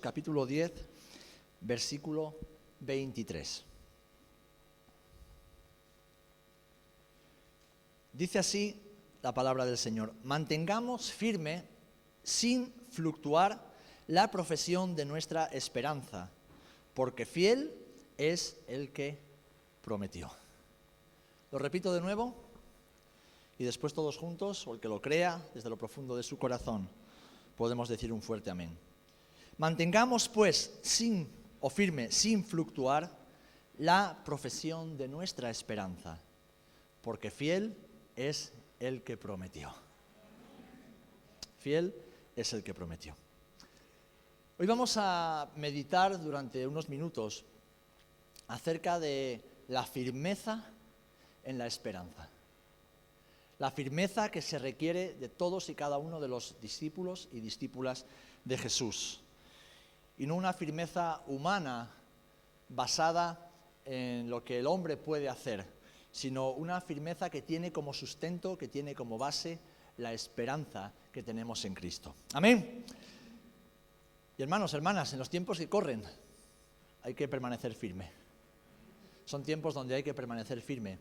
Capítulo 10, versículo 23. Dice así la palabra del Señor, mantengamos firme, sin fluctuar, la profesión de nuestra esperanza, porque fiel es el que prometió. Lo repito de nuevo y después todos juntos, o el que lo crea desde lo profundo de su corazón, podemos decir un fuerte amén. Mantengamos pues sin o firme, sin fluctuar, la profesión de nuestra esperanza, porque fiel es el que prometió. Fiel es el que prometió. Hoy vamos a meditar durante unos minutos acerca de la firmeza en la esperanza. La firmeza que se requiere de todos y cada uno de los discípulos y discípulas de Jesús. Y no una firmeza humana basada en lo que el hombre puede hacer, sino una firmeza que tiene como sustento, que tiene como base la esperanza que tenemos en Cristo. Amén. Y hermanos, hermanas, en los tiempos que corren hay que permanecer firme. Son tiempos donde hay que permanecer firme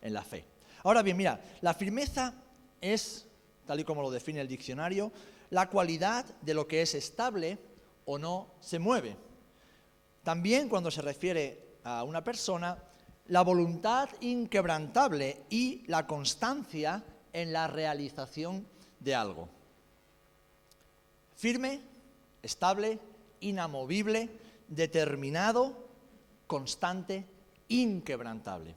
en la fe. Ahora bien, mira, la firmeza es, tal y como lo define el diccionario, la cualidad de lo que es estable o no se mueve. También cuando se refiere a una persona, la voluntad inquebrantable y la constancia en la realización de algo. Firme, estable, inamovible, determinado, constante, inquebrantable.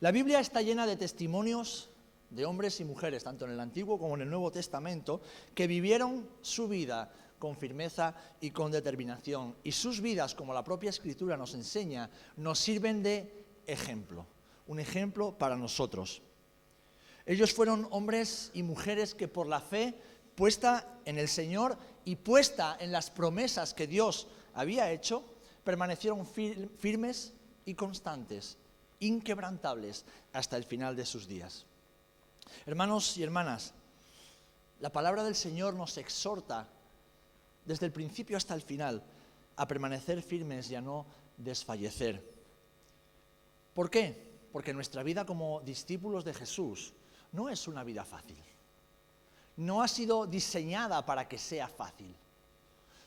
La Biblia está llena de testimonios de hombres y mujeres, tanto en el Antiguo como en el Nuevo Testamento, que vivieron su vida con firmeza y con determinación. Y sus vidas, como la propia Escritura nos enseña, nos sirven de ejemplo, un ejemplo para nosotros. Ellos fueron hombres y mujeres que por la fe puesta en el Señor y puesta en las promesas que Dios había hecho, permanecieron firmes y constantes, inquebrantables hasta el final de sus días. Hermanos y hermanas, la palabra del Señor nos exhorta desde el principio hasta el final a permanecer firmes y a no desfallecer. ¿Por qué? Porque nuestra vida como discípulos de Jesús no es una vida fácil. No ha sido diseñada para que sea fácil.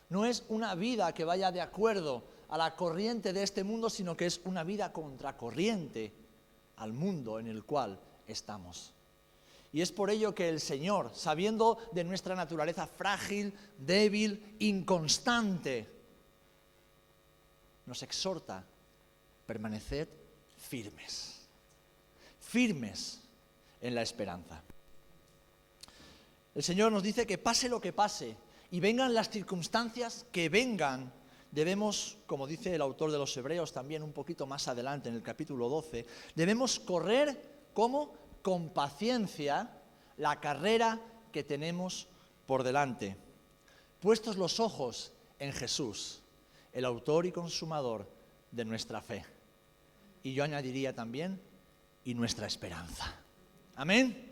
No es una vida que vaya de acuerdo a la corriente de este mundo, sino que es una vida contracorriente al mundo en el cual estamos. Y es por ello que el Señor, sabiendo de nuestra naturaleza frágil, débil, inconstante, nos exhorta a permanecer firmes, firmes en la esperanza. El Señor nos dice que pase lo que pase y vengan las circunstancias que vengan, debemos, como dice el autor de los Hebreos también un poquito más adelante en el capítulo 12, debemos correr como con paciencia la carrera que tenemos por delante, puestos los ojos en Jesús, el autor y consumador de nuestra fe y yo añadiría también, y nuestra esperanza. Amén.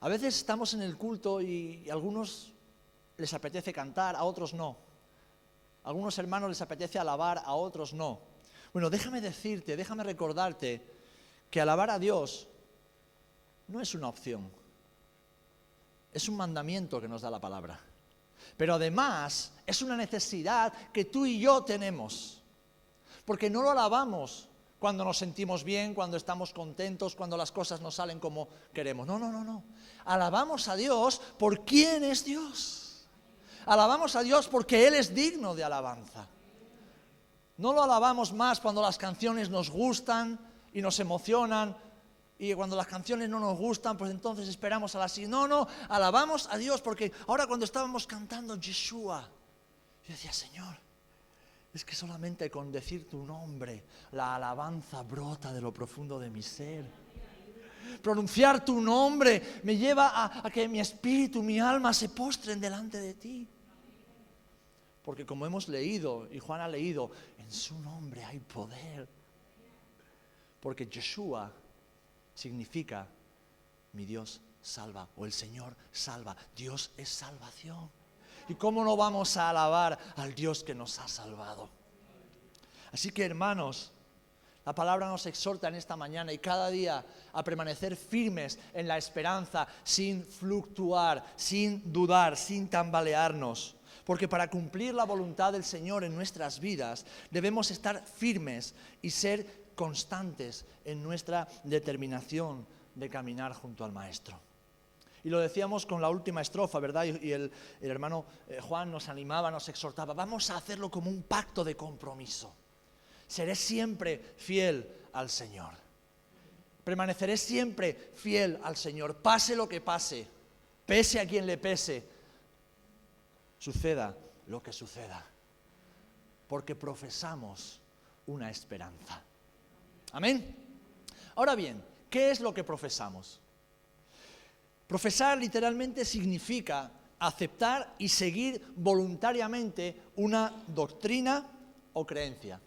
A veces estamos en el culto y, a algunos les apetece cantar, a otros no. A algunos hermanos les apetece alabar, a otros no. Bueno, déjame decirte, déjame recordarte que alabar a Dios no es una opción, es un mandamiento que nos da la palabra. Pero además es una necesidad que tú y yo tenemos porque no lo alabamos cuando nos sentimos bien, cuando estamos contentos, cuando las cosas nos salen como queremos. No, no, no, no. Alabamos a Dios por quién es Dios. Alabamos a Dios porque Él es digno de alabanza. No lo alabamos más cuando las canciones nos gustan y nos emocionan y cuando las canciones no nos gustan, pues entonces esperamos a la siguiente. No, no, alabamos a Dios porque ahora cuando estábamos cantando Yeshua, yo decía, Señor, es que solamente con decir tu nombre, la alabanza brota de lo profundo de mi ser. Pronunciar tu nombre me lleva a, a, que mi espíritu, mi alma se postren delante de ti. Porque como hemos leído, y Juan ha leído, en su nombre hay poder. Porque Yeshua significa mi Dios salva o el Señor salva. Dios es salvación. ¿Y cómo no vamos a alabar al Dios que nos ha salvado? Así que hermanos, la palabra nos exhorta en esta mañana y cada día a permanecer firmes en la esperanza, sin fluctuar, sin dudar, sin tambalearnos. Porque para cumplir la voluntad del Señor en nuestras vidas debemos estar firmes y ser constantes en nuestra determinación de caminar junto al Maestro. Y lo decíamos con la última estrofa, ¿verdad? Y, el, hermano eh, Juan nos animaba, nos exhortaba, vamos a hacerlo como un pacto de compromiso. Seré siempre fiel al Señor. Permaneceré siempre fiel al Señor, pase lo que pase, pese a quien le pese, suceda lo que suceda, porque profesamos una esperanza. Amén. Ahora bien, ¿qué es lo que profesamos? Profesar literalmente significa aceptar y seguir voluntariamente una doctrina o creencia.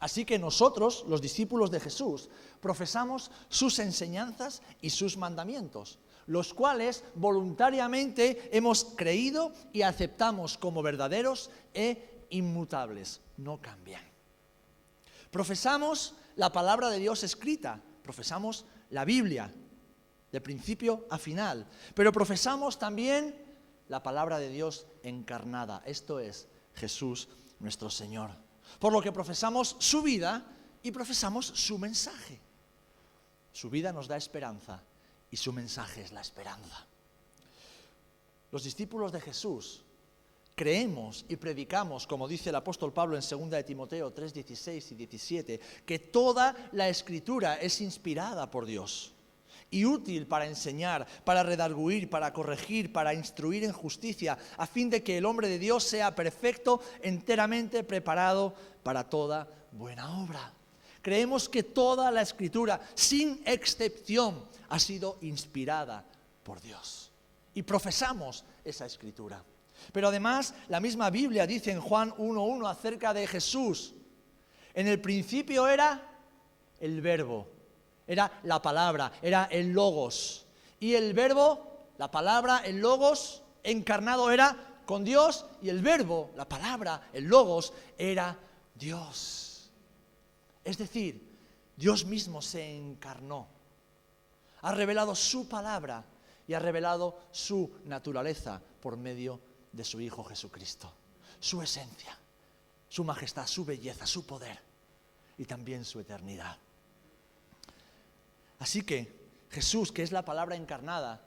Así que nosotros, los discípulos de Jesús, profesamos sus enseñanzas y sus mandamientos, los cuales voluntariamente hemos creído y aceptamos como verdaderos e inmutables, no cambian. Profesamos la palabra de Dios escrita, profesamos la Biblia, de principio a final, pero profesamos también la palabra de Dios encarnada, esto es Jesús nuestro Señor por lo que profesamos su vida y profesamos su mensaje. Su vida nos da esperanza y su mensaje es la esperanza. Los discípulos de Jesús creemos y predicamos, como dice el apóstol Pablo en 2 de Timoteo 3, 16 y 17, que toda la escritura es inspirada por Dios y útil para enseñar, para redarguir, para corregir, para instruir en justicia, a fin de que el hombre de Dios sea perfecto, enteramente preparado para toda buena obra. Creemos que toda la escritura, sin excepción, ha sido inspirada por Dios. Y profesamos esa escritura. Pero además, la misma Biblia dice en Juan 1.1 acerca de Jesús. En el principio era el verbo era la palabra, era el logos. Y el verbo, la palabra, el logos encarnado era con Dios y el verbo, la palabra, el logos, era Dios. Es decir, Dios mismo se encarnó, ha revelado su palabra y ha revelado su naturaleza por medio de su Hijo Jesucristo, su esencia, su majestad, su belleza, su poder y también su eternidad. Así que Jesús, que es la palabra encarnada,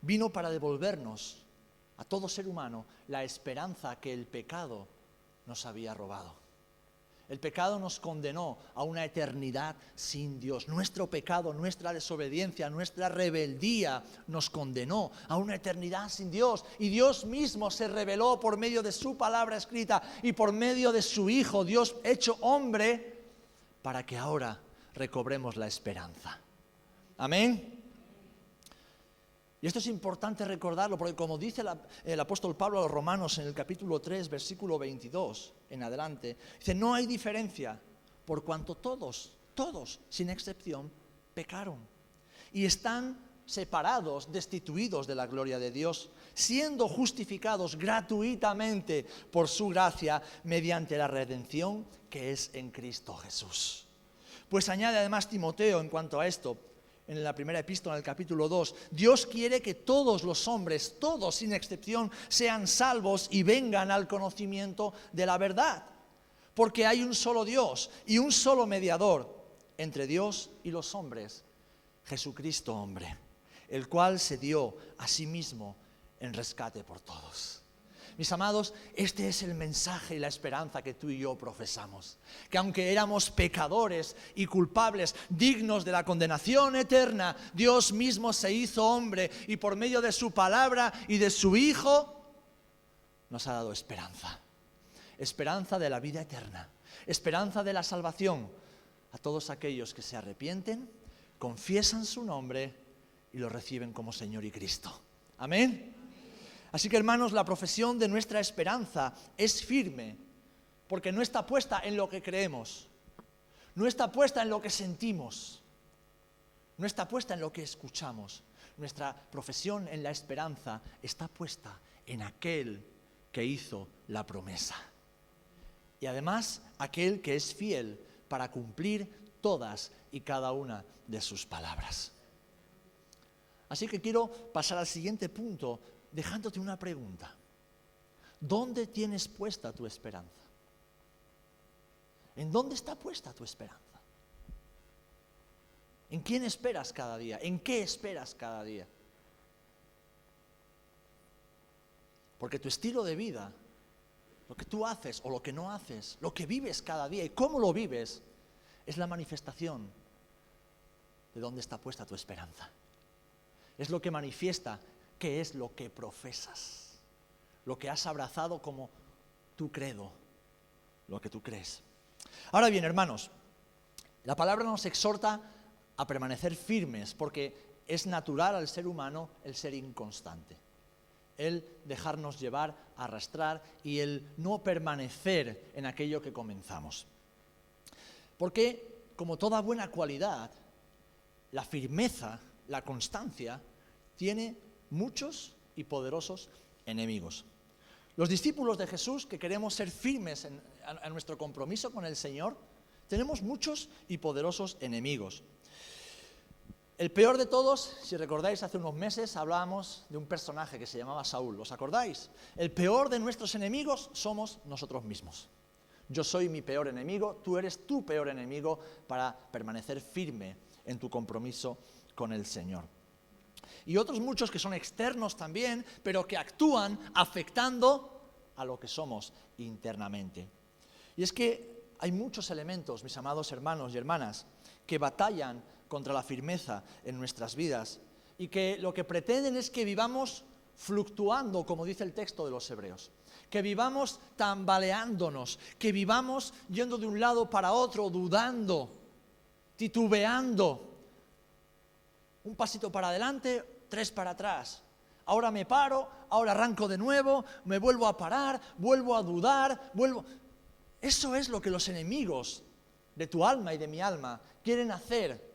vino para devolvernos a todo ser humano la esperanza que el pecado nos había robado. El pecado nos condenó a una eternidad sin Dios. Nuestro pecado, nuestra desobediencia, nuestra rebeldía nos condenó a una eternidad sin Dios. Y Dios mismo se reveló por medio de su palabra escrita y por medio de su Hijo, Dios hecho hombre, para que ahora recobremos la esperanza. Amén. Y esto es importante recordarlo porque como dice el apóstol Pablo a los romanos en el capítulo 3, versículo 22 en adelante, dice, no hay diferencia por cuanto todos, todos, sin excepción, pecaron y están separados, destituidos de la gloria de Dios, siendo justificados gratuitamente por su gracia mediante la redención que es en Cristo Jesús. Pues añade además Timoteo en cuanto a esto, en la primera epístola, en el capítulo 2, Dios quiere que todos los hombres, todos sin excepción, sean salvos y vengan al conocimiento de la verdad. Porque hay un solo Dios y un solo mediador entre Dios y los hombres, Jesucristo hombre, el cual se dio a sí mismo en rescate por todos. Mis amados, este es el mensaje y la esperanza que tú y yo profesamos. Que aunque éramos pecadores y culpables, dignos de la condenación eterna, Dios mismo se hizo hombre y por medio de su palabra y de su Hijo nos ha dado esperanza. Esperanza de la vida eterna. Esperanza de la salvación a todos aquellos que se arrepienten, confiesan su nombre y lo reciben como Señor y Cristo. Amén. Así que hermanos, la profesión de nuestra esperanza es firme, porque no está puesta en lo que creemos, no está puesta en lo que sentimos, no está puesta en lo que escuchamos. Nuestra profesión en la esperanza está puesta en aquel que hizo la promesa. Y además aquel que es fiel para cumplir todas y cada una de sus palabras. Así que quiero pasar al siguiente punto dejándote una pregunta. ¿Dónde tienes puesta tu esperanza? ¿En dónde está puesta tu esperanza? ¿En quién esperas cada día? ¿En qué esperas cada día? Porque tu estilo de vida, lo que tú haces o lo que no haces, lo que vives cada día y cómo lo vives, es la manifestación de dónde está puesta tu esperanza. Es lo que manifiesta qué es lo que profesas, lo que has abrazado como tu credo, lo que tú crees. Ahora bien, hermanos, la palabra nos exhorta a permanecer firmes porque es natural al ser humano el ser inconstante el dejarnos llevar, arrastrar y el no permanecer en aquello que comenzamos. Porque, como toda buena cualidad, la firmeza, la constancia, tiene muchos y poderosos enemigos. Los discípulos de Jesús que queremos ser firmes en, nuestro compromiso con el Señor, tenemos muchos y poderosos enemigos. El peor de todos, si recordáis, hace unos meses hablábamos de un personaje que se llamaba Saúl, ¿os acordáis? El peor de nuestros enemigos somos nosotros mismos. Yo soy mi peor enemigo, tú eres tu peor enemigo para permanecer firme en tu compromiso con el Señor. Y otros muchos que son externos también, pero que actúan afectando a lo que somos internamente. Y es que hay muchos elementos, mis amados hermanos y hermanas, que batallan contra la firmeza en nuestras vidas y que lo que pretenden es que vivamos fluctuando, como dice el texto de los hebreos, que vivamos tambaleándonos, que vivamos yendo de un lado para otro, dudando, titubeando, un pasito para adelante, tres para atrás. Ahora me paro, ahora arranco de nuevo, me vuelvo a parar, vuelvo a dudar, vuelvo... Eso es lo que los enemigos de tu alma y de mi alma quieren hacer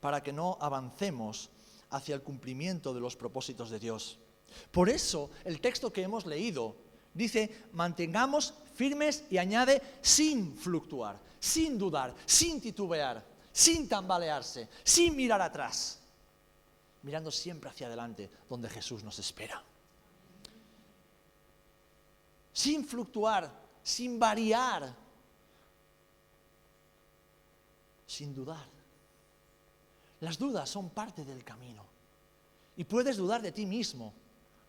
para que no avancemos hacia el cumplimiento de los propósitos de Dios. Por eso el texto que hemos leído dice, mantengamos firmes y añade sin fluctuar, sin dudar, sin titubear, sin tambalearse, sin mirar atrás, mirando siempre hacia adelante donde Jesús nos espera. Sin fluctuar, sin variar, sin dudar. Las dudas son parte del camino. Y puedes dudar de ti mismo,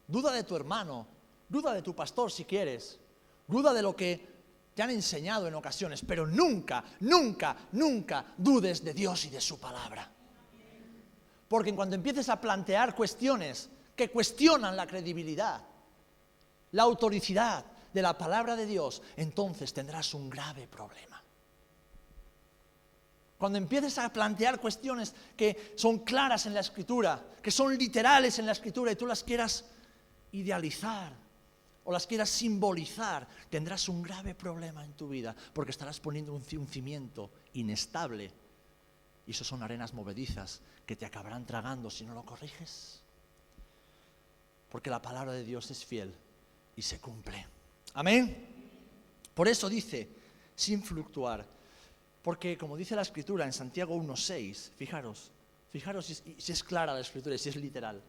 duda de tu hermano, duda de tu pastor si quieres, duda de lo que te han enseñado en ocasiones, pero nunca, nunca, nunca dudes de Dios y de su palabra. Porque en cuanto empieces a plantear cuestiones que cuestionan la credibilidad, la autoricidad de la palabra de Dios, entonces tendrás un grave problema. Cuando empieces a plantear cuestiones que son claras en la escritura, que son literales en la escritura y tú las quieras idealizar o las quieras simbolizar, tendrás un grave problema en tu vida porque estarás poniendo un, cimiento inestable y eso son arenas movedizas que te acabarán tragando si no lo corriges. Porque la palabra de Dios es fiel y se cumple. Amén. Por eso dice, sin fluctuar, porque como dice la escritura en Santiago 1.6, fijaros, fijaros si, es clara la escritura si es literal.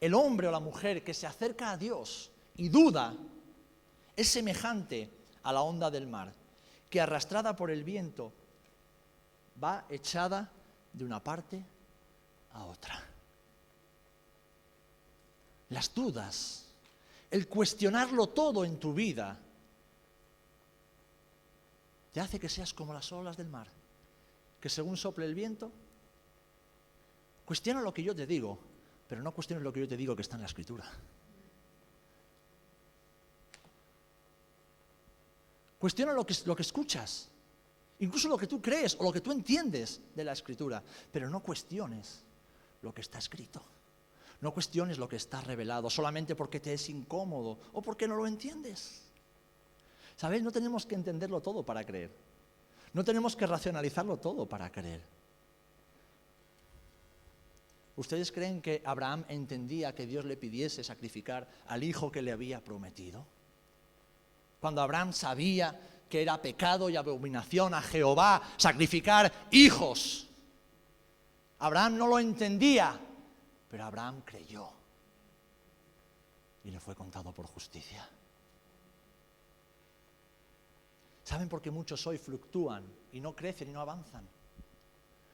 El hombre o la mujer que se acerca a Dios y duda es semejante a la onda del mar, que arrastrada por el viento va echada de una parte a otra. Las dudas, el cuestionarlo todo en tu vida, te hace que seas como las olas del mar, que según sople el viento, cuestiona lo que yo te digo, pero no cuestiones lo que yo te digo que está en la escritura. Cuestiona lo que, escuchas, incluso lo que tú crees o lo que tú entiendes de la escritura, pero no cuestiones lo que está escrito. No cuestiones lo que está revelado solamente porque te es incómodo o porque no lo entiendes. ¿Sabéis? No tenemos que entenderlo todo para creer. No tenemos que racionalizarlo todo para creer. ¿Ustedes creen que Abraham entendía que Dios le pidiese sacrificar al hijo que le había prometido? Cuando Abraham sabía que era pecado y abominación a Jehová sacrificar hijos. Abraham no lo entendía, pero Abraham creyó y le fue contado por justicia. ¿Saben por qué muchos hoy fluctúan y no crecen y no avanzan?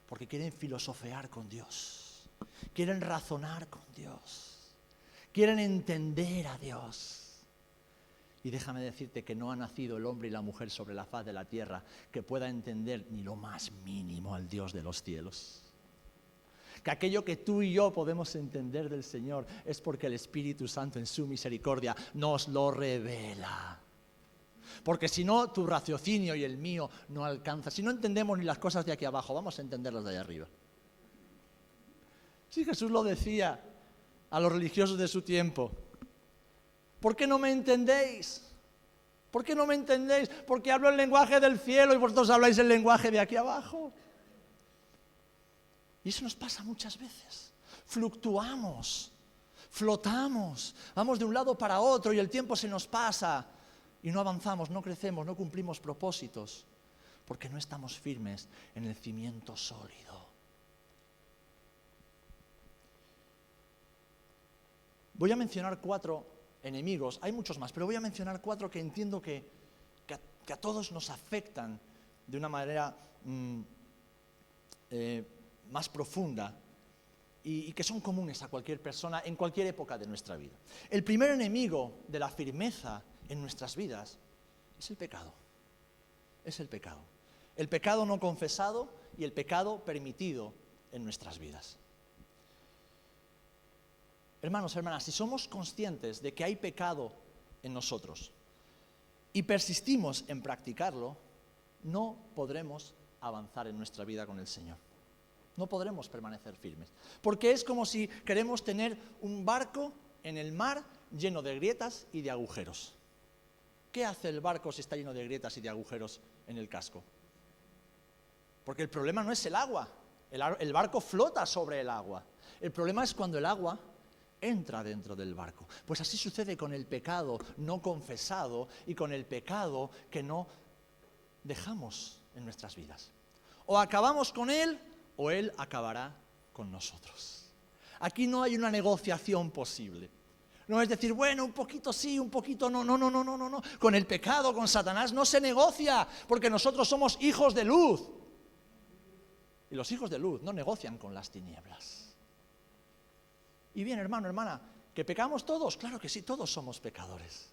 Porque quieren filosofear con Dios, quieren razonar con Dios, quieren entender a Dios. Y déjame decirte que no ha nacido el hombre y la mujer sobre la faz de la tierra que pueda entender ni lo más mínimo al Dios de los cielos. Que aquello que tú y yo podemos entender del Señor es porque el Espíritu Santo en su misericordia nos lo revela. Porque si no, tu raciocinio y el mío no alcanza. Si no entendemos ni las cosas de aquí abajo, vamos a entenderlas de allá arriba. Sí, Jesús lo decía a los religiosos de su tiempo. ¿Por qué no me entendéis? ¿Por qué no me entendéis? Porque hablo el lenguaje del cielo y vosotros habláis el lenguaje de aquí abajo. Y eso nos pasa muchas veces. Fluctuamos, flotamos, vamos de un lado para otro y el tiempo se nos pasa y no avanzamos, no crecemos, no cumplimos propósitos, porque no estamos firmes en el cimiento sólido. Voy a mencionar cuatro enemigos, hay muchos más, pero voy a mencionar cuatro que entiendo que, a, todos nos afectan de una manera mm, eh, más profunda y, que son comunes a cualquier persona en cualquier época de nuestra vida. El primer enemigo de la firmeza en nuestras vidas es el pecado. Es el pecado. El pecado no confesado y el pecado permitido en nuestras vidas. Hermanos, hermanas, si somos conscientes de que hay pecado en nosotros y persistimos en practicarlo, no podremos avanzar en nuestra vida con el Señor. No podremos permanecer firmes. Porque es como si queremos tener un barco en el mar lleno de grietas y de agujeros. ¿Qué hace el barco si está lleno de grietas y de agujeros en el casco? Porque el problema no es el agua. El, barco flota sobre el agua. El problema es cuando el agua entra dentro del barco. Pues así sucede con el pecado no confesado y con el pecado que no dejamos en nuestras vidas. O acabamos con él o él acabará con nosotros. Aquí no hay una negociación posible. No es decir, bueno, un poquito sí, un poquito no, no, no, no, no, no, no. Con el pecado, con Satanás no se negocia, porque nosotros somos hijos de luz. Y los hijos de luz no negocian con las tinieblas. Y bien, hermano, hermana, ¿que pecamos todos? Claro que sí, todos somos pecadores.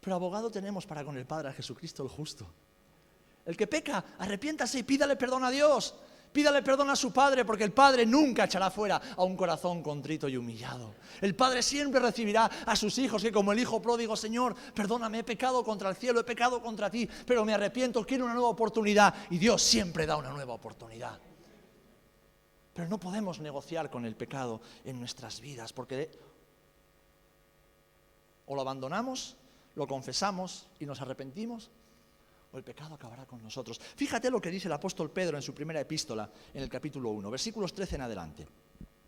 Pero abogado tenemos para con el Padre a Jesucristo el justo. El que peca, arrepiéntase y pídale perdón a Dios. Pídale perdón a su padre porque el padre nunca echará fuera a un corazón contrito y humillado. El padre siempre recibirá a sus hijos que como el hijo pródigo, Señor, perdóname, he pecado contra el cielo, he pecado contra ti, pero me arrepiento, quiero una nueva oportunidad. Y Dios siempre da una nueva oportunidad. Pero no podemos negociar con el pecado en nuestras vidas porque o lo abandonamos, lo confesamos y nos arrepentimos o el pecado acabará con nosotros. Fíjate lo que dice el apóstol Pedro en su primera epístola, en el capítulo 1, versículos 13 en adelante.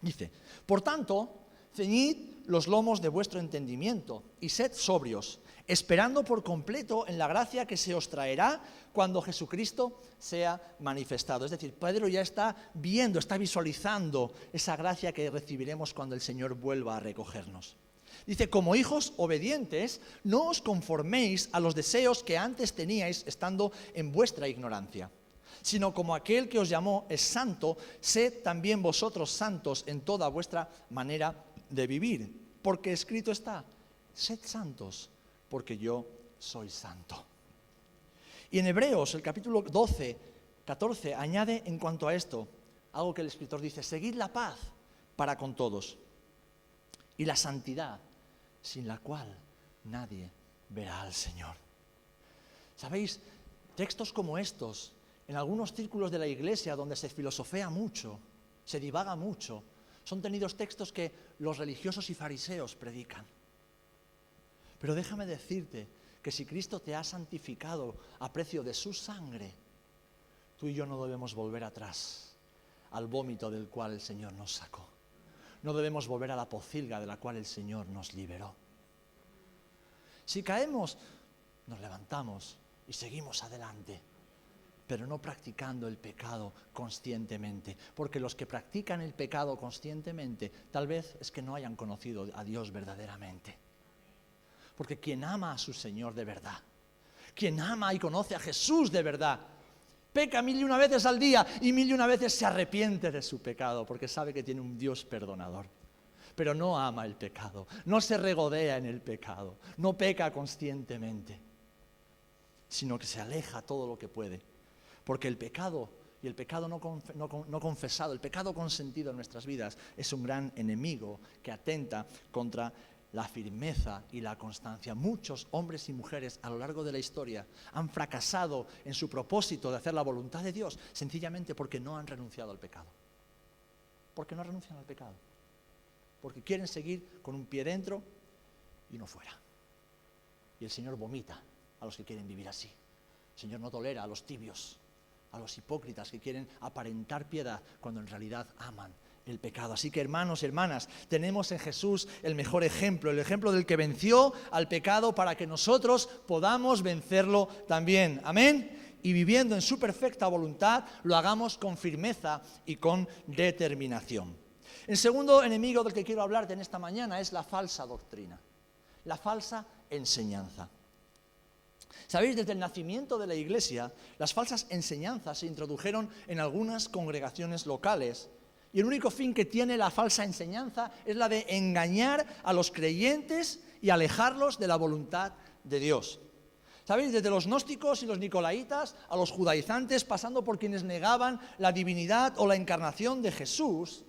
Dice, por tanto, ceñid los lomos de vuestro entendimiento y sed sobrios, esperando por completo en la gracia que se os traerá cuando Jesucristo sea manifestado. Es decir, Pedro ya está viendo, está visualizando esa gracia que recibiremos cuando el Señor vuelva a recogernos. Dice, como hijos obedientes, no os conforméis a los deseos que antes teníais estando en vuestra ignorancia, sino como aquel que os llamó es santo, sed también vosotros santos en toda vuestra manera de vivir. Porque escrito está, sed santos, porque yo soy santo. Y en Hebreos, el capítulo 12, 14, añade en cuanto a esto algo que el escritor dice, seguid la paz para con todos y la santidad sin la cual nadie verá al Señor. ¿Sabéis? Textos como estos, en algunos círculos de la iglesia donde se filosofea mucho, se divaga mucho, son tenidos textos que los religiosos y fariseos predican. Pero déjame decirte que si Cristo te ha santificado a precio de su sangre, tú y yo no debemos volver atrás al vómito del cual el Señor nos sacó. no debemos volver a la pocilga de la cual el Señor nos liberó. Si caemos, nos levantamos y seguimos adelante, pero no practicando el pecado conscientemente, porque los que practican el pecado conscientemente tal vez es que no hayan conocido a Dios verdaderamente. Porque quien ama a su Señor de verdad, quien ama y conoce a Jesús de verdad, peca mil y una veces al día y mil y una veces se arrepiente de su pecado porque sabe que tiene un Dios perdonador. Pero no ama el pecado, no se regodea en el pecado, no peca conscientemente, sino que se aleja todo lo que puede. Porque el pecado y el pecado no, confesado, el pecado consentido en nuestras vidas es un gran enemigo que atenta contra la firmeza y la constancia. Muchos hombres y mujeres a lo largo de la historia han fracasado en su propósito de hacer la voluntad de Dios sencillamente porque no han renunciado al pecado. Porque no renuncian al pecado. Porque quieren seguir con un pie dentro y uno fuera. Y el Señor vomita a los que quieren vivir así. El Señor no tolera a los tibios, a los hipócritas que quieren aparentar piedad cuando en realidad aman el pecado. Así que hermanos y hermanas, tenemos en Jesús el mejor ejemplo, el ejemplo del que venció al pecado para que nosotros podamos vencerlo también. Amén. Y viviendo en su perfecta voluntad, lo hagamos con firmeza y con determinación. El segundo enemigo del que quiero hablarte en esta mañana es la falsa doctrina, la falsa enseñanza. Sabéis, desde el nacimiento de la Iglesia, las falsas enseñanzas se introdujeron en algunas congregaciones locales y el único fin que tiene la falsa enseñanza es la de engañar a los creyentes y alejarlos de la voluntad de Dios. ¿Sabéis? Desde los gnósticos y los nicolaitas a los judaizantes, pasando por quienes negaban la divinidad o la encarnación de Jesús,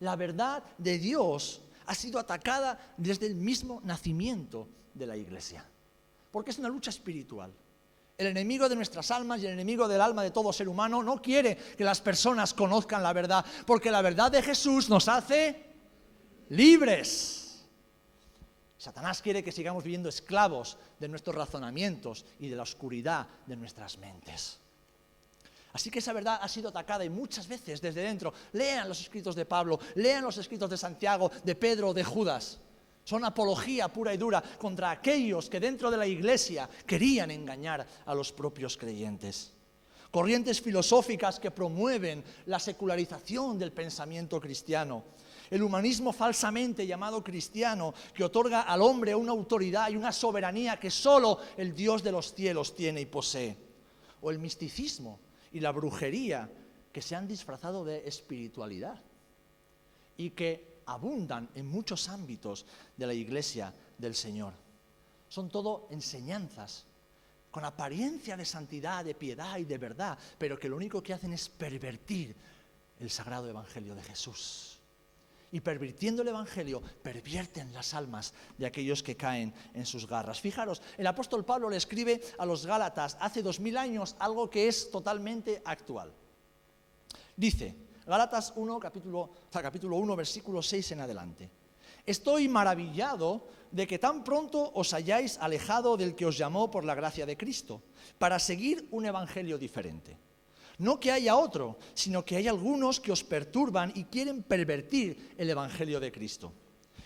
la verdad de Dios ha sido atacada desde el mismo nacimiento de la iglesia. Porque es una lucha espiritual. El enemigo de nuestras almas y el enemigo del alma de todo ser humano no quiere que las personas conozcan la verdad, porque la verdad de Jesús nos hace libres. Satanás quiere que sigamos viviendo esclavos de nuestros razonamientos y de la oscuridad de nuestras mentes. Así que esa verdad ha sido atacada y muchas veces desde dentro. Lean los escritos de Pablo, lean los escritos de Santiago, de Pedro, de Judas. Son apología pura y dura contra aquellos que dentro de la iglesia querían engañar a los propios creyentes. Corrientes filosóficas que promueven la secularización del pensamiento cristiano. El humanismo falsamente llamado cristiano que otorga al hombre una autoridad y una soberanía que solo el Dios de los cielos tiene y posee. O el misticismo y la brujería que se han disfrazado de espiritualidad y que abundan en muchos ámbitos de la iglesia del Señor. Son todo enseñanzas con apariencia de santidad, de piedad y de verdad, pero que lo único que hacen es pervertir el sagrado evangelio de Jesús. Y pervirtiendo el evangelio, pervierten las almas de aquellos que caen en sus garras. Fijaros, el apóstol Pablo le escribe a los Gálatas hace dos mil años algo que es totalmente actual. Dice, Gálatas 1, capítulo, capítulo 1, versículo 6 en adelante. Estoy maravillado de que tan pronto os hayáis alejado del que os llamó por la gracia de Cristo, para seguir un evangelio diferente. No que haya otro, sino que hay algunos que os perturban y quieren pervertir el evangelio de Cristo.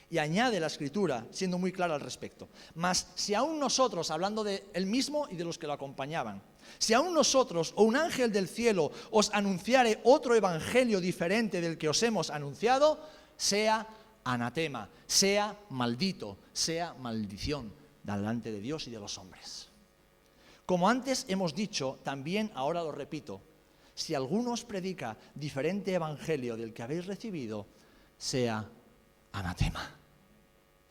Y añade la escritura, siendo muy clara al respecto. Mas si aún nosotros, hablando de él mismo y de los que lo acompañaban, si aún nosotros o un ángel del cielo os anunciare otro evangelio diferente del que os hemos anunciado, sea anatema, sea maldito, sea maldición delante de Dios y de los hombres. Como antes hemos dicho, también ahora lo repito, si alguno os predica diferente evangelio del que habéis recibido, sea anatema.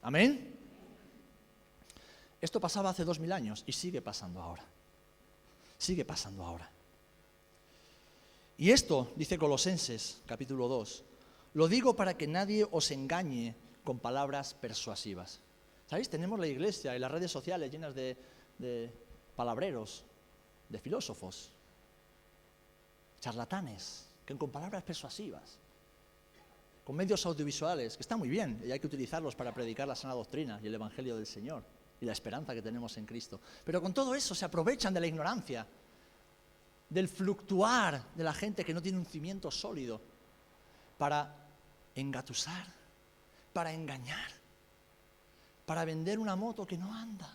Amén. Esto pasaba hace dos mil años y sigue pasando ahora sigue pasando ahora. Y esto, dice Colosenses capítulo 2, lo digo para que nadie os engañe con palabras persuasivas. ¿Sabéis? Tenemos la iglesia y las redes sociales llenas de, de palabreros, de filósofos, charlatanes, que con palabras persuasivas, con medios audiovisuales, que están muy bien y hay que utilizarlos para predicar la sana doctrina y el Evangelio del Señor y la esperanza que tenemos en Cristo. Pero con todo eso se aprovechan de la ignorancia, del fluctuar de la gente que no tiene un cimiento sólido, para engatusar para engañar, para vender una moto que no anda.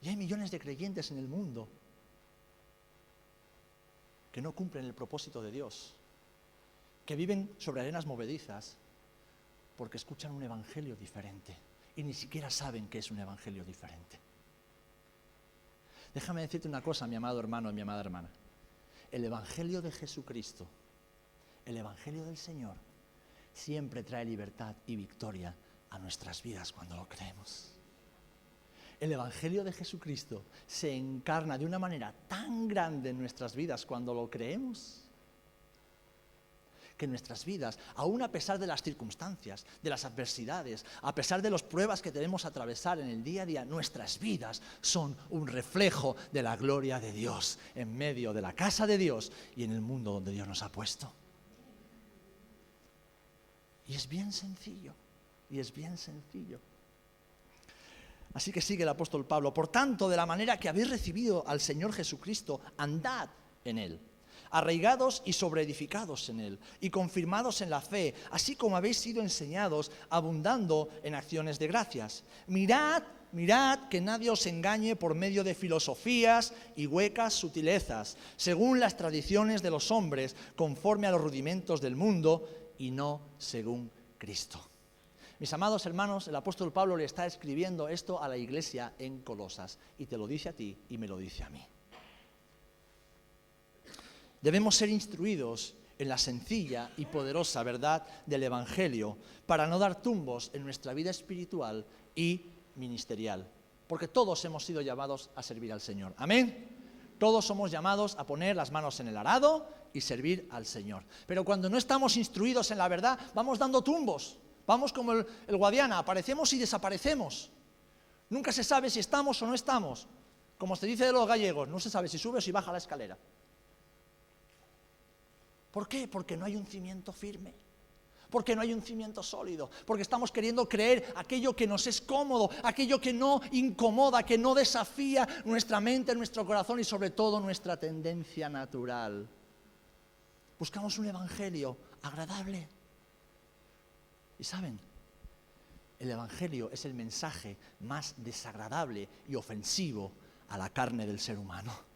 Y hay millones de creyentes en el mundo que no cumplen el propósito de Dios, que viven sobre arenas movedizas porque escuchan un evangelio diferente y ni siquiera saben que es un evangelio diferente. Déjame decirte una cosa, mi amado hermano y mi amada hermana. El evangelio de Jesucristo, el evangelio del Señor, siempre trae libertad y victoria a nuestras vidas cuando lo creemos. El Evangelio de Jesucristo se encarna de una manera tan grande en nuestras vidas cuando lo creemos que nuestras vidas, aun a pesar de las circunstancias, de las adversidades, a pesar de las pruebas que debemos atravesar en el día a día, nuestras vidas son un reflejo de la gloria de Dios en medio de la casa de Dios y en el mundo donde Dios nos ha puesto. Y es bien sencillo, y es bien sencillo. Así que sigue el apóstol Pablo, por tanto, de la manera que habéis recibido al Señor Jesucristo, andad en él arraigados y sobreedificados en Él, y confirmados en la fe, así como habéis sido enseñados, abundando en acciones de gracias. Mirad, mirad que nadie os engañe por medio de filosofías y huecas sutilezas, según las tradiciones de los hombres, conforme a los rudimentos del mundo, y no según Cristo. Mis amados hermanos, el apóstol Pablo le está escribiendo esto a la iglesia en Colosas, y te lo dice a ti y me lo dice a mí. Debemos ser instruidos en la sencilla y poderosa verdad del Evangelio para no dar tumbos en nuestra vida espiritual y ministerial. Porque todos hemos sido llamados a servir al Señor. Amén. Todos somos llamados a poner las manos en el arado y servir al Señor. Pero cuando no estamos instruidos en la verdad, vamos dando tumbos. Vamos como el, Guadiana, aparecemos y desaparecemos. Nunca se sabe si estamos o no estamos. Como se dice de los gallegos, no se sabe si sube o si baja la escalera. ¿Por qué? Porque no hay un cimiento firme. Porque no hay un cimiento sólido. Porque estamos queriendo creer aquello que nos es cómodo, aquello que no incomoda, que no desafía nuestra mente, nuestro corazón y sobre todo nuestra tendencia natural. Buscamos un evangelio agradable. Y saben, el evangelio es el mensaje más desagradable y ofensivo a la carne del ser humano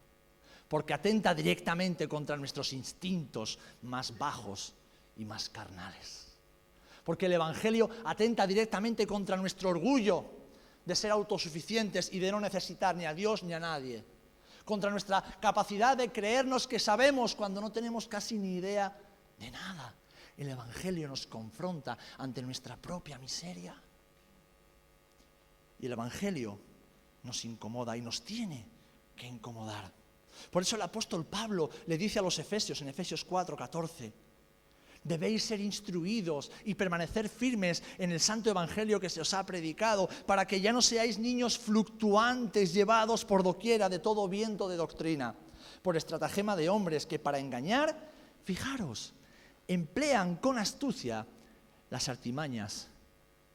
porque atenta directamente contra nuestros instintos más bajos y más carnales. Porque el Evangelio atenta directamente contra nuestro orgullo de ser autosuficientes y de no necesitar ni a Dios ni a nadie. Contra nuestra capacidad de creernos que sabemos cuando no tenemos casi ni idea de nada. El Evangelio nos confronta ante nuestra propia miseria. Y el Evangelio nos incomoda y nos tiene que incomodar. Por eso el apóstol Pablo le dice a los Efesios en Efesios 4, 14, debéis ser instruidos y permanecer firmes en el santo evangelio que se os ha predicado, para que ya no seáis niños fluctuantes llevados por doquiera de todo viento de doctrina, por estratagema de hombres que para engañar, fijaros, emplean con astucia las artimañas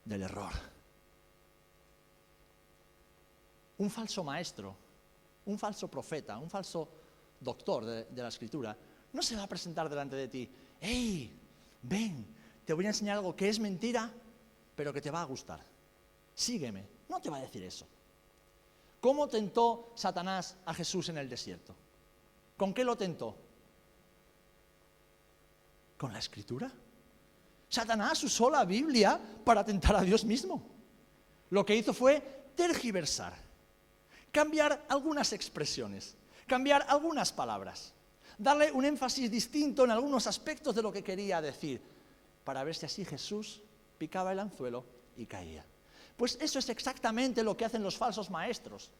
del error. Un falso maestro un falso profeta, un falso doctor de, la escritura, no se va a presentar delante de ti, hey, ven, te voy a enseñar algo que es mentira, pero que te va a gustar. Sígueme. No te va a decir eso. ¿Cómo tentó Satanás a Jesús en el desierto? ¿Con qué lo tentó? ¿Con la escritura? Satanás usó la Biblia para tentar a Dios mismo. Lo que hizo fue tergiversar cambiar algunas expresiones, cambiar algunas palabras, darle un énfasis distinto en algunos aspectos de lo que quería decir, para ver si así Jesús picaba el anzuelo y caía. Pues eso es exactamente lo que hacen los falsos maestros.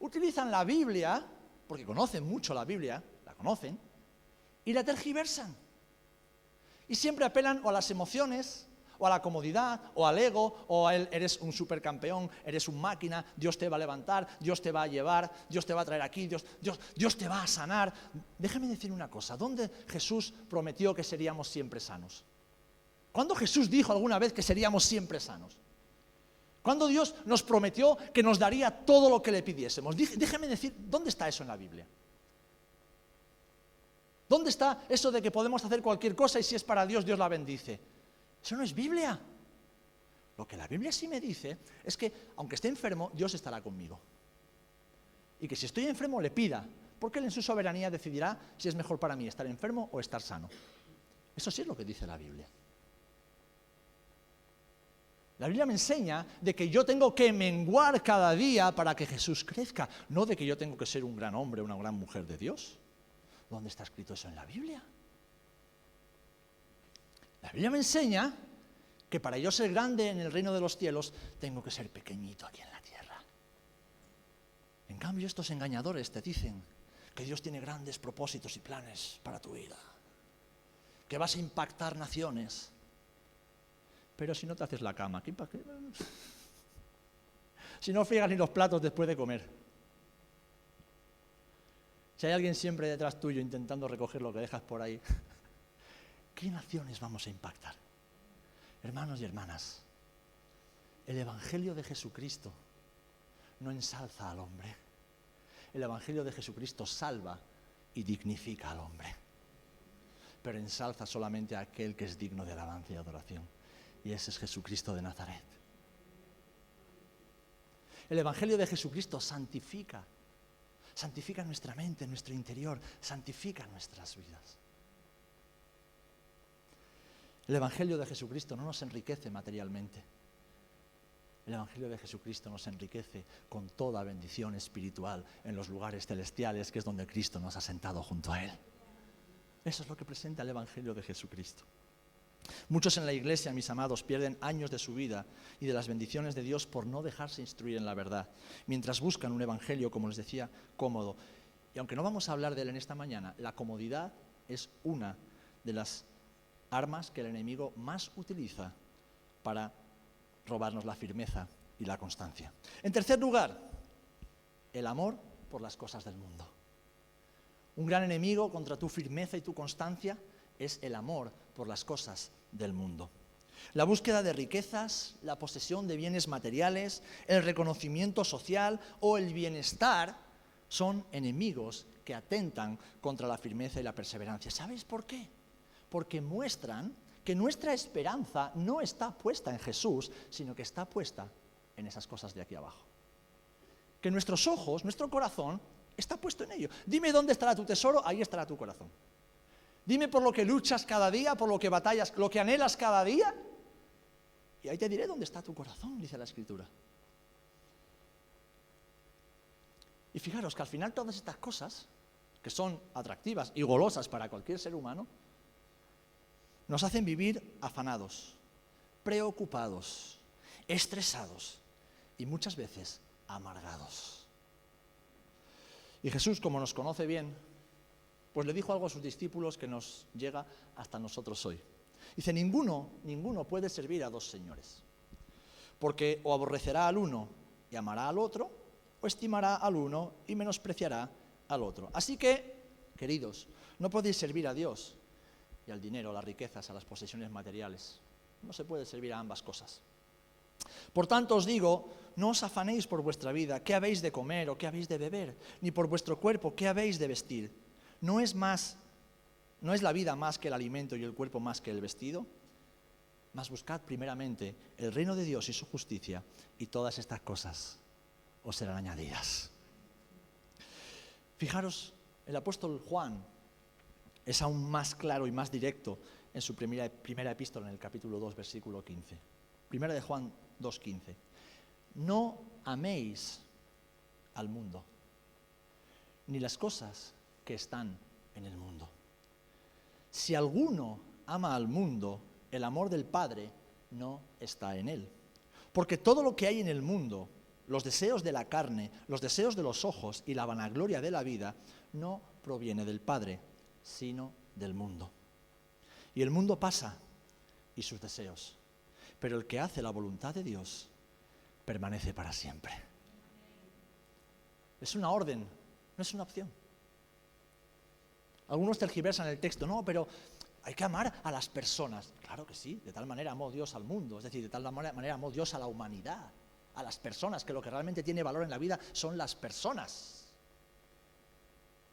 Utilizan la Biblia, porque conocen mucho la Biblia, la conocen, y la tergiversan. Y siempre apelan a las emociones, o a la comodidad, o al ego, o a él, eres un supercampeón, eres un máquina, Dios te va a levantar, Dios te va a llevar, Dios te va a traer aquí, Dios, Dios, Dios te va a sanar. Déjame decir una cosa, ¿dónde Jesús prometió que seríamos siempre sanos? ¿Cuándo Jesús dijo alguna vez que seríamos siempre sanos? ¿Cuándo Dios nos prometió que nos daría todo lo que le pidiésemos? Déjeme decir, ¿dónde está eso en la Biblia? ¿Dónde está eso de que podemos hacer cualquier cosa y si es para Dios, Dios la bendice? Eso no es Biblia. Lo que la Biblia sí me dice es que, aunque esté enfermo, Dios estará conmigo. Y que si estoy enfermo le pida, porque Él en su soberanía decidirá si es mejor para mí estar enfermo o estar sano. Eso sí es lo que dice la Biblia. La Biblia me enseña de que yo tengo que menguar cada día para que Jesús crezca, no de que yo tengo que ser un gran hombre, una gran mujer de Dios. ¿Dónde está escrito eso en la Biblia? La Biblia me enseña que para yo ser grande en el reino de los cielos, tengo que ser pequeñito aquí en la tierra. En cambio, estos engañadores te dicen que Dios tiene grandes propósitos y planes para tu vida, que vas a impactar naciones, pero si no te haces la cama, ¿qué, si no friegas ni los platos después de comer, si hay alguien siempre detrás tuyo intentando recoger lo que dejas por ahí, ¿qué naciones vamos a impactar? Hermanos y hermanas, el Evangelio de Jesucristo no ensalza al hombre. El Evangelio de Jesucristo salva y dignifica al hombre. Pero ensalza solamente a aquel que es digno de alabanza y adoración y ese es Jesucristo de Nazaret. El Evangelio de Jesucristo santifica, santifica nuestra mente, nuestro interior, santifica nuestras vidas. El Evangelio de Jesucristo no nos enriquece materialmente. El Evangelio de Jesucristo nos enriquece con toda bendición espiritual en los lugares celestiales, que es donde Cristo nos ha sentado junto a Él. Eso es lo que presenta el Evangelio de Jesucristo. Muchos en la iglesia, mis amados, pierden años de su vida y de las bendiciones de Dios por no dejarse instruir en la verdad, mientras buscan un evangelio, como les decía, cómodo. Y aunque no vamos a hablar de él en esta mañana, la comodidad es una de las armas que el enemigo más utiliza para robarnos la firmeza y la constancia. En tercer lugar, el amor por las cosas del mundo. Un gran enemigo contra tu firmeza y tu constancia es el amor por las cosas del mundo. La búsqueda de riquezas, la posesión de bienes materiales, el reconocimiento social o el bienestar son enemigos que atentan contra la firmeza y la perseverancia. ¿Sabéis por qué? Porque muestran que nuestra esperanza no está puesta en Jesús, sino que está puesta en esas cosas de aquí abajo. Que nuestros ojos, nuestro corazón, está puesto en ello. Dime dónde estará tu tesoro, ahí estará tu corazón. Dime por lo que luchas cada día, por lo que batallas, lo que anhelas cada día. Y ahí te diré dónde está tu corazón, dice la Escritura. Y fijaros que al final todas estas cosas, que son atractivas y golosas para cualquier ser humano, nos hacen vivir afanados, preocupados, estresados y muchas veces amargados. Y Jesús, como nos conoce bien, pues le dijo algo a sus discípulos que nos llega hasta nosotros hoy. Dice, ninguno, ninguno puede servir a dos señores, porque o aborrecerá al uno y amará al otro, o estimará al uno y menospreciará al otro. Así que, queridos, no podéis servir a Dios y al dinero, a las riquezas, a las posesiones materiales. No se puede servir a ambas cosas. Por tanto os digo, no os afanéis por vuestra vida, qué habéis de comer o qué habéis de beber, ni por vuestro cuerpo, qué habéis de vestir ¿No es más, no es la vida más que el alimento y el cuerpo más que el vestido? Mas buscad primeramente el reino de Dios y su justicia, y todas estas cosas os serán añadidas. Fijaros, el apóstol Juan es aún más claro y más directo en su primera, primera epístola, en el capítulo 2, versículo 15. Primera de Juan 2.15. No améis al mundo, ni las cosas que están en el mundo. Si alguno ama al mundo, el amor del Padre no está en él. Porque todo lo que hay en el mundo, los deseos de la carne, los deseos de los ojos y la vanagloria de la vida, no proviene del Padre, sino del mundo. Y el mundo pasa y sus deseos, pero el que hace la voluntad de Dios permanece para siempre. Es una orden, no es una opción. Algunos tergiversan el texto, no, pero hay que amar a las personas. Claro que sí, de tal manera amó Dios al mundo, es decir, de tal manera amó Dios a la humanidad, a las personas, que lo que realmente tiene valor en la vida son las personas.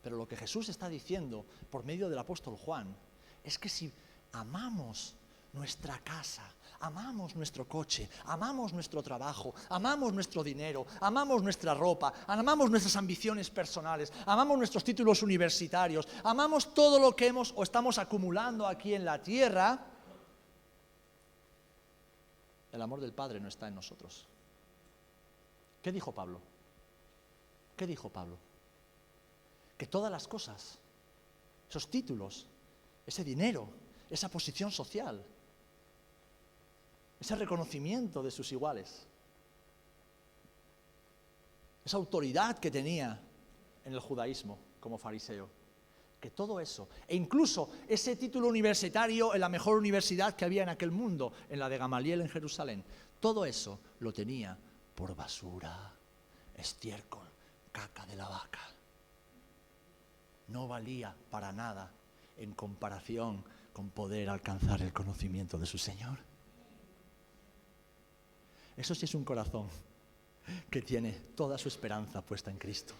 Pero lo que Jesús está diciendo por medio del apóstol Juan es que si amamos nuestra casa, amamos nuestro coche, amamos nuestro trabajo, amamos nuestro dinero, amamos nuestra ropa, amamos nuestras ambiciones personales, amamos nuestros títulos universitarios, amamos todo lo que hemos o estamos acumulando aquí en la tierra, el amor del Padre no está en nosotros. ¿Qué dijo Pablo? ¿Qué dijo Pablo? Que todas las cosas, esos títulos, ese dinero, esa posición social, ese reconocimiento de sus iguales, esa autoridad que tenía en el judaísmo como fariseo, que todo eso, e incluso ese título universitario en la mejor universidad que había en aquel mundo, en la de Gamaliel en Jerusalén, todo eso lo tenía por basura, estiércol, caca de la vaca. No valía para nada en comparación con poder alcanzar el conocimiento de su Señor. Eso sí es un corazón que tiene toda su esperanza puesta en Cristo.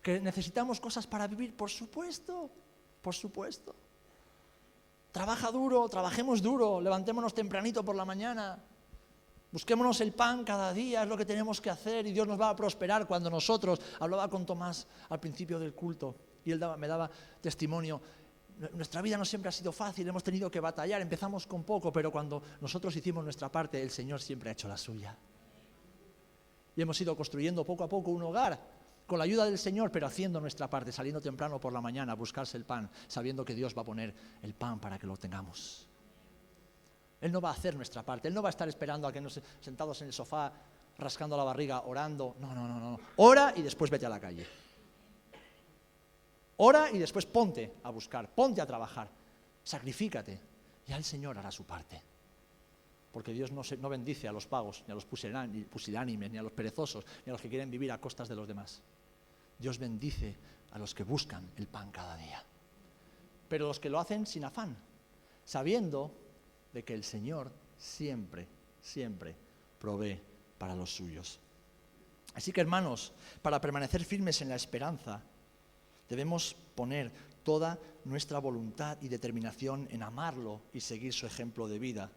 Que necesitamos cosas para vivir, por supuesto, por supuesto. Trabaja duro, trabajemos duro, levantémonos tempranito por la mañana, busquémonos el pan cada día, es lo que tenemos que hacer y Dios nos va a prosperar cuando nosotros, hablaba con Tomás al principio del culto y él me daba testimonio, nuestra vida no siempre ha sido fácil, hemos tenido que batallar, empezamos con poco, pero cuando nosotros hicimos nuestra parte, el Señor siempre ha hecho la suya. Y hemos ido construyendo poco a poco un hogar con la ayuda del Señor, pero haciendo nuestra parte, saliendo temprano por la mañana a buscarse el pan, sabiendo que Dios va a poner el pan para que lo tengamos. Él no va a hacer nuestra parte, Él no va a estar esperando a que nos sentados en el sofá, rascando la barriga, orando. No, no, no, no. Ora y después vete a la calle. Ora y después ponte a buscar, ponte a trabajar, sacrifícate. Ya el Señor hará su parte. Porque Dios no, no bendice a los pagos, ni a los pusilánimes, ni a los perezosos, ni a los que quieren vivir a costas de los demás. Dios bendice a los que buscan el pan cada día. Pero los que lo hacen sin afán, sabiendo de que el Señor siempre, siempre provee para los suyos. Así que hermanos, para permanecer firmes en la esperanza, Debemos poner toda nuestra voluntad y determinación en amarlo y seguir su ejemplo de vida.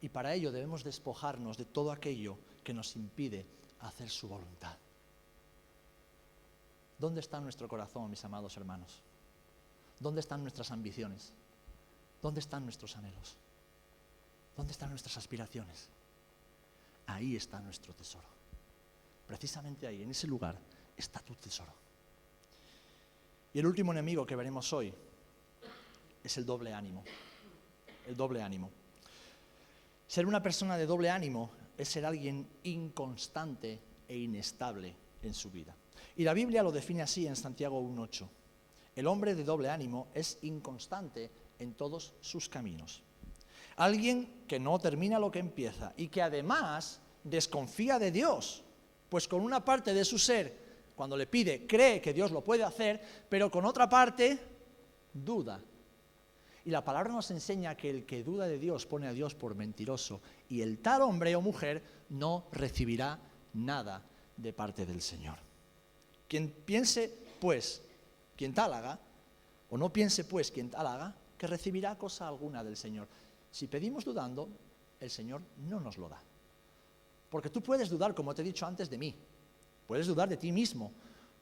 Y para ello debemos despojarnos de todo aquello que nos impide hacer su voluntad. ¿Dónde está nuestro corazón, mis amados hermanos? ¿Dónde están nuestras ambiciones? ¿Dónde están nuestros anhelos? ¿Dónde están nuestras aspiraciones? Ahí está nuestro tesoro. Precisamente ahí, en ese lugar, está tu tesoro. Y el último enemigo que veremos hoy es el doble ánimo. El doble ánimo. Ser una persona de doble ánimo es ser alguien inconstante e inestable en su vida. Y la Biblia lo define así en Santiago 1.8. El hombre de doble ánimo es inconstante en todos sus caminos. Alguien que no termina lo que empieza y que además desconfía de Dios, pues con una parte de su ser cuando le pide, cree que Dios lo puede hacer, pero con otra parte, duda. Y la palabra nos enseña que el que duda de Dios pone a Dios por mentiroso y el tal hombre o mujer no recibirá nada de parte del Señor. Quien piense, pues, quien tal haga, o no piense, pues, quien tal haga, que recibirá cosa alguna del Señor. Si pedimos dudando, el Señor no nos lo da. Porque tú puedes dudar, como te he dicho antes, de mí, Puedes dudar de ti mismo.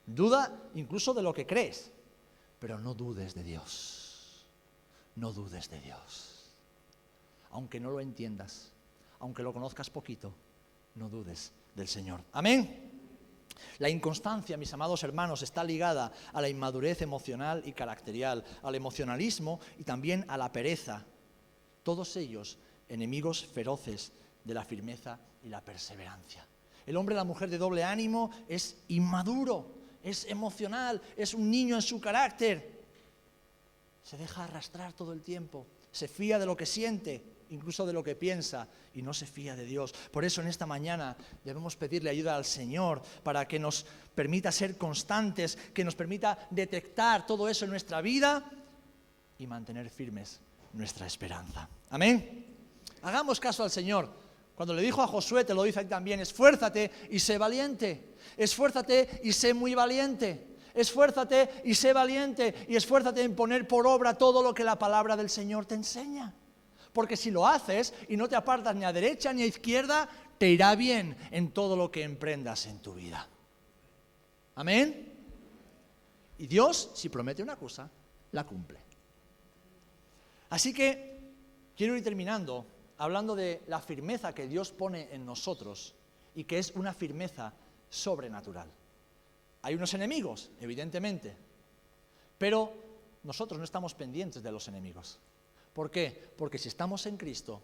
Duda incluso de lo que crees. Pero no dudes de Dios. No dudes de Dios. Aunque no lo entiendas, aunque lo conozcas poquito, no dudes del Señor. Amén. La inconstancia, mis amados hermanos, está ligada a la inmadurez emocional y caracterial, al emocionalismo y también a la pereza. Todos ellos enemigos feroces de la firmeza y la perseverancia. El hombre la mujer de doble ánimo es inmaduro, es emocional, es un niño en su carácter. Se deja arrastrar todo el tiempo, se fía de lo que siente, incluso de lo que piensa, y no se fía de Dios. Por eso en esta mañana debemos pedirle ayuda al Señor para que nos permita ser constantes, que nos permita detectar todo eso en nuestra vida y mantener firmes nuestra esperanza. Amén. Hagamos caso al Señor. Cuando le dijo a Josué, te lo dice también, esfuérzate y sé valiente. Esfuérzate y sé muy valiente. Esfuérzate y sé valiente y esfuérzate en poner por obra todo lo que la palabra del Señor te enseña. Porque si lo haces y no te apartas ni a derecha ni a izquierda, te irá bien en todo lo que emprendas en tu vida. Amén. Y Dios, si promete una cosa, la cumple. Así que quiero ir terminando hablando de la firmeza que Dios pone en nosotros y que es una firmeza sobrenatural. Hay unos enemigos, evidentemente, pero nosotros no estamos pendientes de los enemigos. ¿Por qué? Porque si estamos en Cristo,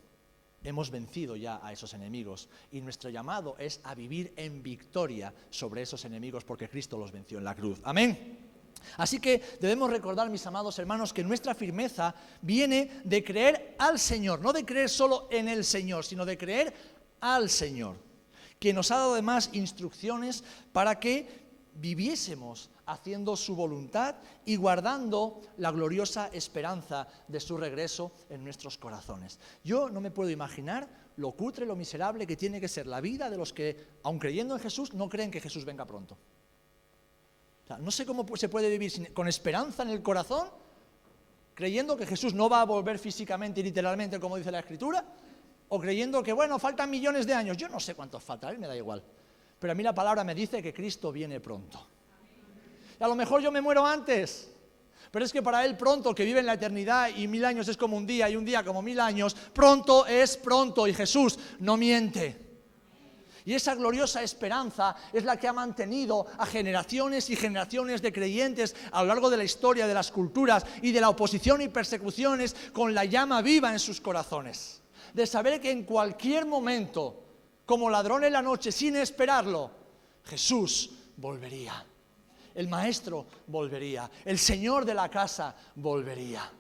hemos vencido ya a esos enemigos y nuestro llamado es a vivir en victoria sobre esos enemigos porque Cristo los venció en la cruz. Amén. Así que debemos recordar, mis amados hermanos, que nuestra firmeza viene de creer al Señor, no de creer solo en el Señor, sino de creer al Señor, que nos ha dado además instrucciones para que viviésemos haciendo su voluntad y guardando la gloriosa esperanza de su regreso en nuestros corazones. Yo no me puedo imaginar lo cutre, lo miserable que tiene que ser la vida de los que, aun creyendo en Jesús, no creen que Jesús venga pronto. No sé cómo se puede vivir con esperanza en el corazón, creyendo que Jesús no va a volver físicamente y literalmente, como dice la Escritura, o creyendo que, bueno, faltan millones de años. Yo no sé cuántos faltan, a mí me da igual. Pero a mí la palabra me dice que Cristo viene pronto. Y a lo mejor yo me muero antes. Pero es que para Él pronto, que vive en la eternidad y mil años es como un día y un día como mil años, pronto es pronto y Jesús no miente. Y esa gloriosa esperanza es la que ha mantenido a generaciones y generaciones de creyentes a lo largo de la historia de las culturas y de la oposición y persecuciones con la llama viva en sus corazones. De saber que en cualquier momento como ladrón en la noche sin esperarlo, Jesús volvería. El maestro volvería. El señor de la casa volvería.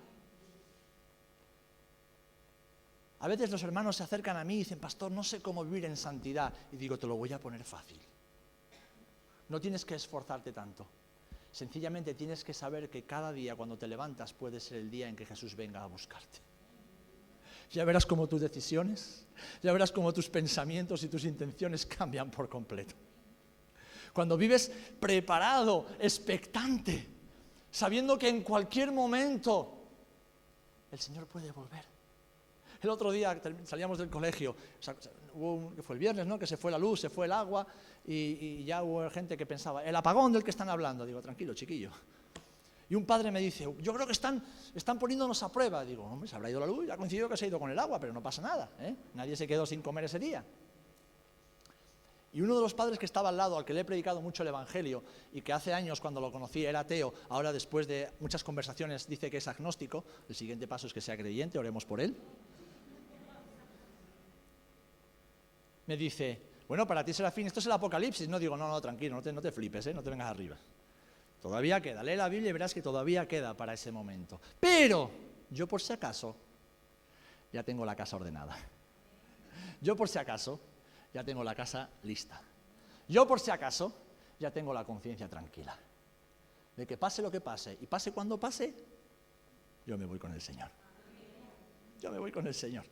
A veces los hermanos se acercan a mí y dicen, pastor, no sé cómo vivir en santidad. Y digo, te lo voy a poner fácil. No tienes que esforzarte tanto. Sencillamente tienes que saber que cada día cuando te levantas puede ser el día en que Jesús venga a buscarte ya verás cómo tus decisiones, ya verás cómo tus pensamientos y tus intenciones cambian por completo. Cuando vives preparado, expectante, sabiendo que en cualquier momento el Señor puede volver. El otro día salíamos del colegio, fue el viernes, ¿no? Que se fue la luz, se fue el agua y, ya hubo gente que pensaba, el apagón del que están hablando. Digo, tranquilo, chiquillo, y un padre me dice, yo creo que están, están poniéndonos a prueba. Digo, hombre, se habrá ido la luz, ha coincidido que se ha ido con el agua, pero no pasa nada. ¿eh? Nadie se quedó sin comer ese día. Y uno de los padres que estaba al lado, al que le he predicado mucho el Evangelio, y que hace años cuando lo conocí era ateo, ahora después de muchas conversaciones dice que es agnóstico, el siguiente paso es que sea creyente, oremos por él. Me dice, bueno, para ti será fin, esto es el Apocalipsis. No digo, no, no, tranquilo, no te, no te flipes, ¿eh? no te vengas arriba. Todavía queda. Lee la Biblia y verás que todavía queda para ese momento. Pero yo por si acaso ya tengo la casa ordenada. Yo por si acaso ya tengo la casa lista. Yo por si acaso ya tengo la conciencia tranquila. De que pase lo que pase y pase cuando pase, yo me voy con el Señor. Yo me voy con el Señor.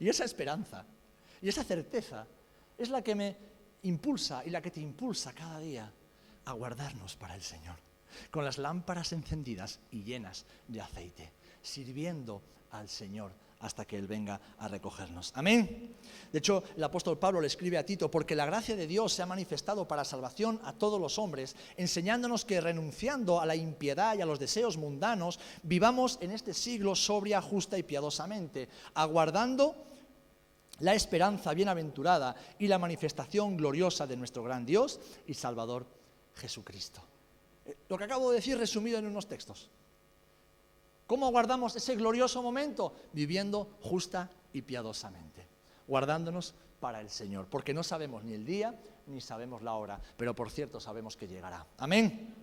Y esa esperanza y esa certeza es la que me impulsa y la que te impulsa cada día a guardarnos para el Señor, con las lámparas encendidas y llenas de aceite, sirviendo al Señor hasta que Él venga a recogernos. Amén. De hecho, el apóstol Pablo le escribe a Tito, porque la gracia de Dios se ha manifestado para salvación a todos los hombres, enseñándonos que renunciando a la impiedad y a los deseos mundanos, vivamos en este siglo sobria, justa y piadosamente, aguardando la esperanza bienaventurada y la manifestación gloriosa de nuestro gran Dios y Salvador Jesucristo. Eh, lo que acabo de decir resumido en unos textos. ¿Cómo guardamos ese glorioso momento? Viviendo justa y piadosamente, guardándonos para el Señor, porque no sabemos ni el día ni sabemos la hora, pero por cierto sabemos que llegará. Amén.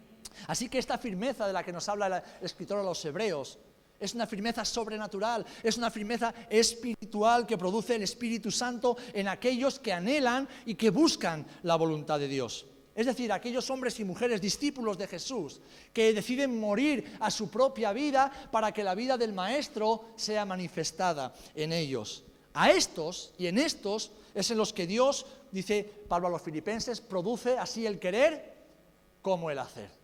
Así que esta firmeza de la que nos habla el escritor a los hebreos es una firmeza sobrenatural, es una firmeza espiritual que produce el Espíritu Santo en aquellos que anhelan y que buscan la voluntad de Dios. Es decir, aquellos hombres y mujeres discípulos de Jesús que deciden morir a su propia vida para que la vida del Maestro sea manifestada en ellos. A estos y en estos es en los que Dios, dice Pablo a los filipenses, produce así el querer como el hacer.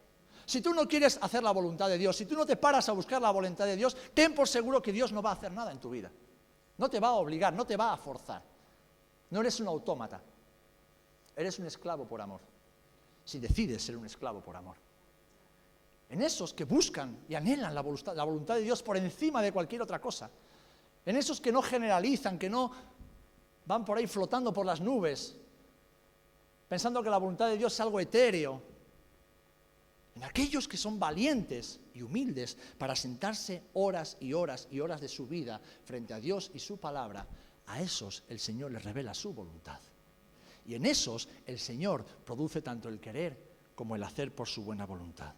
Si tú no quieres hacer la voluntad de Dios, si tú no te paras a buscar la voluntad de Dios, ten por seguro que Dios no va a hacer nada en tu vida. No te va a obligar, no te va a forzar. No eres un autómata. Eres un esclavo por amor. Si decides ser un esclavo por amor. En esos que buscan y anhelan la voluntad, la voluntad de Dios por encima de cualquier otra cosa. En esos que no generalizan, que no van por ahí flotando por las nubes, pensando que la voluntad de Dios es algo etéreo. En aquellos que son valientes y humildes para sentarse horas y horas y horas de su vida frente a Dios y su palabra, a esos el Señor les revela su voluntad. Y en esos el Señor produce tanto el querer como el hacer por su buena voluntad.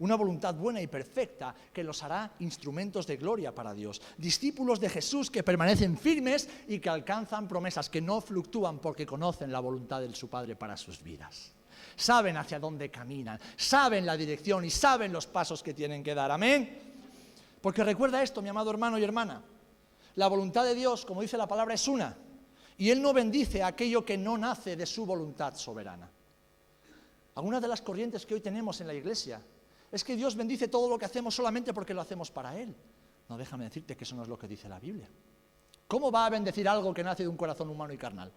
Una voluntad buena y perfecta que los hará instrumentos de gloria para Dios. Discípulos de Jesús que permanecen firmes y que alcanzan promesas, que no fluctúan porque conocen la voluntad de su Padre para sus vidas. Saben hacia dónde caminan, saben la dirección y saben los pasos que tienen que dar. Amén. Porque recuerda esto, mi amado hermano y hermana. La voluntad de Dios, como dice la palabra, es una. Y Él no bendice aquello que no nace de su voluntad soberana. Algunas de las corrientes que hoy tenemos en la iglesia es que Dios bendice todo lo que hacemos solamente porque lo hacemos para Él. No, déjame decirte que eso no es lo que dice la Biblia. ¿Cómo va a bendecir algo que nace de un corazón humano y carnal?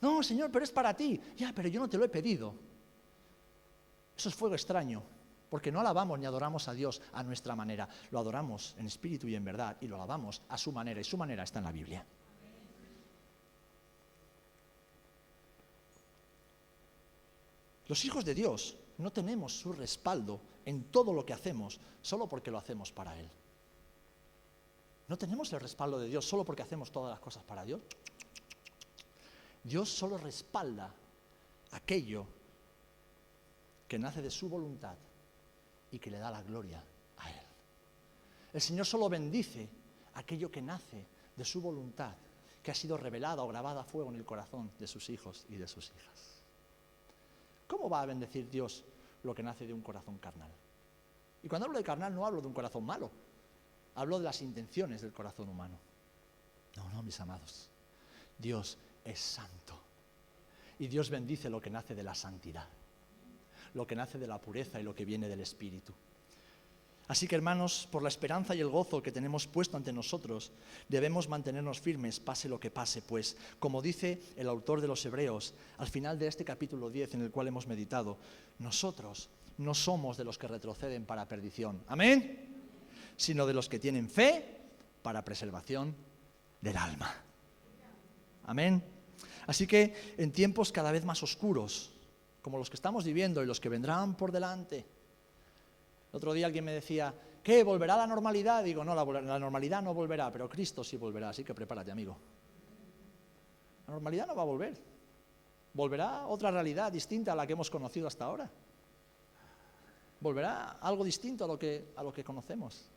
No, Señor, pero es para ti. Ya, pero yo no te lo he pedido. Eso es fuego extraño, porque no alabamos ni adoramos a Dios a nuestra manera. Lo adoramos en espíritu y en verdad y lo alabamos a su manera y su manera está en la Biblia. Los hijos de Dios no tenemos su respaldo en todo lo que hacemos solo porque lo hacemos para Él. No tenemos el respaldo de Dios solo porque hacemos todas las cosas para Dios. Dios solo respalda aquello que nace de su voluntad y que le da la gloria a Él. El Señor solo bendice aquello que nace de su voluntad, que ha sido revelada o grabada a fuego en el corazón de sus hijos y de sus hijas. ¿Cómo va a bendecir Dios lo que nace de un corazón carnal? Y cuando hablo de carnal no hablo de un corazón malo, hablo de las intenciones del corazón humano. No, no, mis amados. Dios es santo. Y Dios bendice lo que nace de la santidad, lo que nace de la pureza y lo que viene del Espíritu. Así que hermanos, por la esperanza y el gozo que tenemos puesto ante nosotros, debemos mantenernos firmes, pase lo que pase, pues, como dice el autor de los Hebreos, al final de este capítulo 10 en el cual hemos meditado, nosotros no somos de los que retroceden para perdición, amén, sino de los que tienen fe para preservación del alma. Amén. Así que en tiempos cada vez más oscuros, como los que estamos viviendo y los que vendrán por delante, el otro día alguien me decía, ¿qué? ¿Volverá la normalidad? Digo, no, la, la, normalidad no volverá, pero Cristo sí volverá, así que prepárate, amigo. La normalidad no va a volver. Volverá otra realidad distinta a la que hemos conocido hasta ahora. Volverá algo distinto a lo que, a lo que conocemos.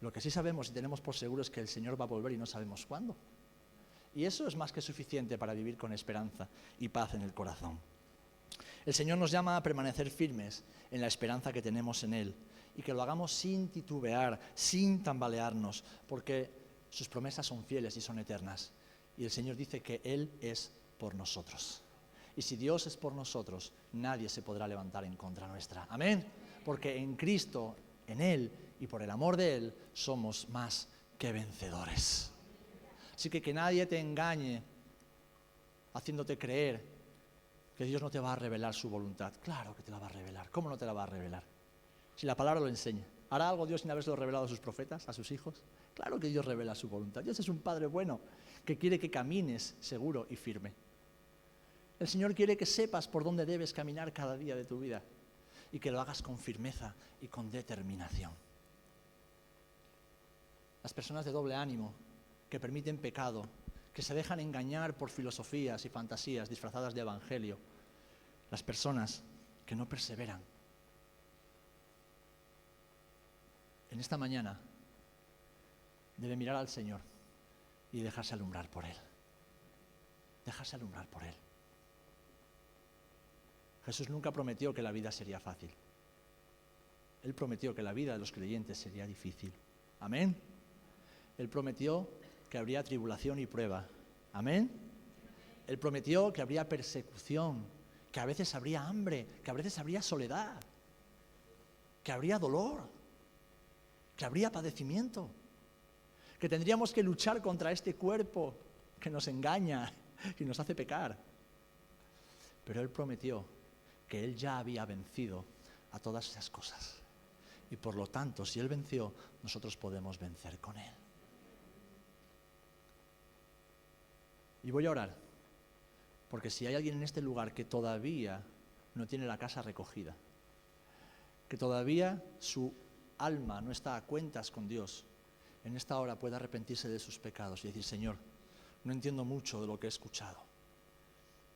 Lo que sí sabemos y tenemos por seguro es que el Señor va a volver y no sabemos cuándo. Y eso es más que suficiente para vivir con esperanza y paz en el corazón. El Señor nos llama a permanecer firmes en la esperanza que tenemos en Él y que lo hagamos sin titubear, sin tambalearnos, porque sus promesas son fieles y son eternas. Y el Señor dice que Él es por nosotros. Y si Dios es por nosotros, nadie se podrá levantar en contra nuestra. Amén. Porque en Cristo, en Él y por el amor de Él, somos más que vencedores. Así que que nadie te engañe haciéndote creer que Dios no te va a revelar su voluntad. Claro que te la va a revelar. ¿Cómo no te la va a revelar? Si la palabra lo enseña. ¿Hará algo Dios sin haberse revelado a sus profetas, a sus hijos? Claro que Dios revela su voluntad. Dios es un Padre bueno que quiere que camines seguro y firme. El Señor quiere que sepas por dónde debes caminar cada día de tu vida y que lo hagas con firmeza y con determinación. Las personas de doble ánimo que permiten pecado, que se dejan engañar por filosofías y fantasías disfrazadas de evangelio, las personas que no perseveran. En esta mañana debe mirar al Señor y dejarse alumbrar por Él. Dejarse alumbrar por Él. Jesús nunca prometió que la vida sería fácil. Él prometió que la vida de los creyentes sería difícil. Amén. Él prometió que habría tribulación y prueba. Amén. Él prometió que habría persecución, que a veces habría hambre, que a veces habría soledad, que habría dolor, que habría padecimiento, que tendríamos que luchar contra este cuerpo que nos engaña y nos hace pecar. Pero Él prometió que Él ya había vencido a todas esas cosas. Y por lo tanto, si Él venció, nosotros podemos vencer con Él. Y voy a orar, porque si hay alguien en este lugar que todavía no tiene la casa recogida, que todavía su alma no está a cuentas con Dios, en esta hora puede arrepentirse de sus pecados y decir, Señor, no entiendo mucho de lo que he escuchado,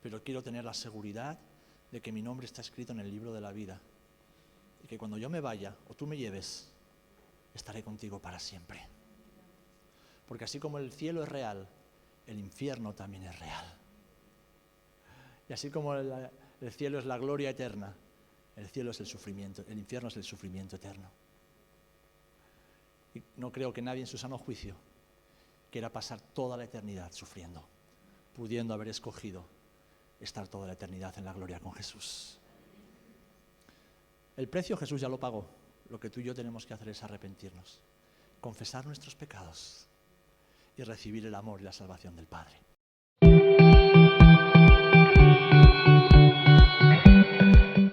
pero quiero tener la seguridad de que mi nombre está escrito en el libro de la vida y que cuando yo me vaya o tú me lleves, estaré contigo para siempre. Porque así como el cielo es real, el infierno también es real. Y así como el, el cielo es la gloria eterna, el cielo es el sufrimiento, el infierno es el sufrimiento eterno. Y no creo que nadie en su sano juicio quiera pasar toda la eternidad sufriendo, pudiendo haber escogido estar toda la eternidad en la gloria con Jesús. El precio Jesús ya lo pagó. Lo que tú y yo tenemos que hacer es arrepentirnos, confesar nuestros pecados y recibir el amor y la salvación del Padre.